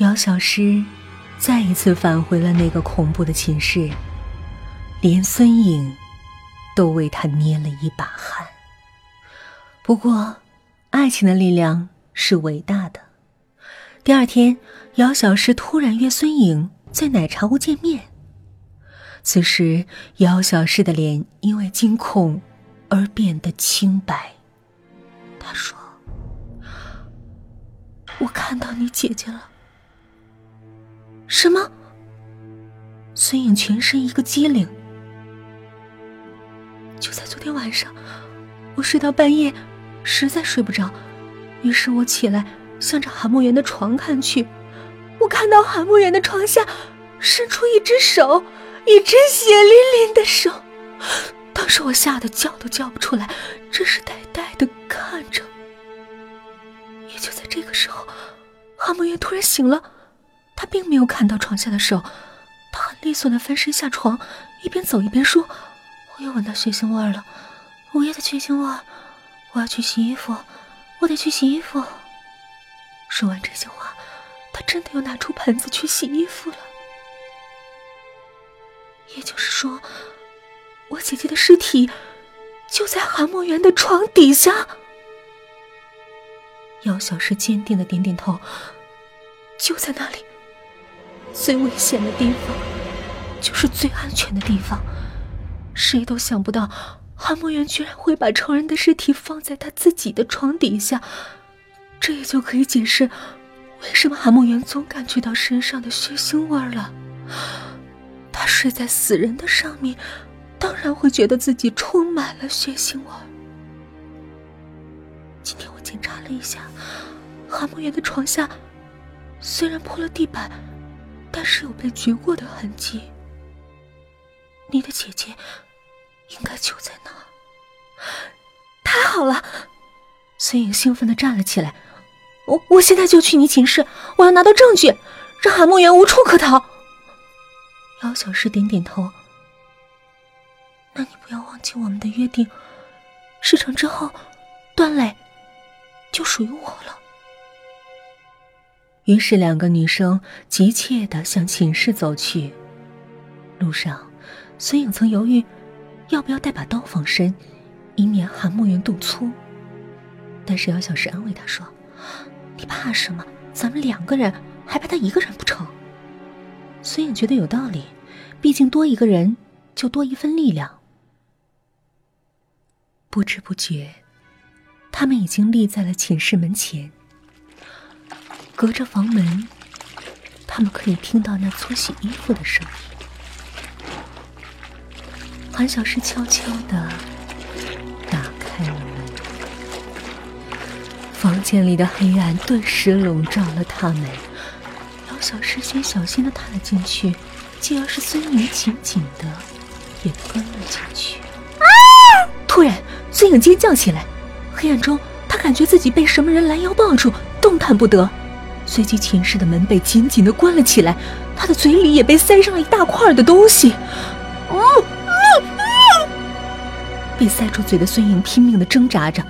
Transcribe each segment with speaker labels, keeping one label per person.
Speaker 1: 姚小诗再一次返回了那个恐怖的寝室，连孙颖都为他捏了一把汗。不过，爱情的力量是伟大的。第二天，姚小诗突然约孙颖在奶茶屋见面。此时，姚小诗的脸因为惊恐而变得清白。他说：“我看到你姐姐了。”什么？孙颖全身一个机灵。就在昨天晚上，我睡到半夜，实在睡不着，于是我起来。向着韩墨园的床看去，我看到韩墨园的床下伸出一只手，一只血淋淋的手。当时我吓得叫都叫不出来，只是呆呆的看着。也就在这个时候，韩墨园突然醒了，他并没有看到床下的手，他很利索的翻身下床，一边走一边说：“我又闻到血腥味了，午夜的血腥味，我要去洗衣服，我得去洗衣服。”说完这些话，他真的又拿出盆子去洗衣服了。也就是说，我姐姐的尸体就在韩墨园的床底下。姚小诗坚定的点点头，就在那里，最危险的地方，就是最安全的地方。谁都想不到，韩墨园居然会把仇人的尸体放在他自己的床底下。这也就可以解释，为什么韩梦圆总感觉到身上的血腥味了。他睡在死人的上面，当然会觉得自己充满了血腥味。今天我检查了一下，韩梦圆的床下虽然铺了地板，但是有被掘过的痕迹。你的姐姐应该就在那。太好了！孙颖兴奋的站了起来。我我现在就去你寝室，我要拿到证据，让韩梦圆无处可逃。姚小诗点点头。那你不要忘记我们的约定，事成之后，段磊就属于我了。于是两个女生急切的向寝室走去。路上，孙颖曾犹豫，要不要带把刀防身，以免韩慕云动粗。但是姚小诗安慰他说。你怕什么？咱们两个人还怕他一个人不成？孙颖觉得有道理，毕竟多一个人就多一份力量。不知不觉，他们已经立在了寝室门前。隔着房门，他们可以听到那搓洗衣服的声音。韩小诗悄悄的打开了门。房间里的黑暗顿时笼罩了他们。老小诗先小心的踏了进去，继而是孙颖紧紧的也跟了进去。啊！突然，孙颖尖叫起来。黑暗中，他感觉自己被什么人拦腰抱住，动弹不得。随即，寝室的门被紧紧的关了起来，他的嘴里也被塞上了一大块的东西。哦哦哦！被塞住嘴的孙颖拼命的挣扎着。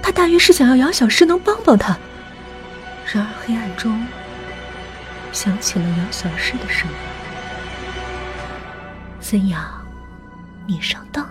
Speaker 1: 他大约是想要姚小诗能帮帮他，然而黑暗中响起了姚小诗的声音：“孙阳，你上当。”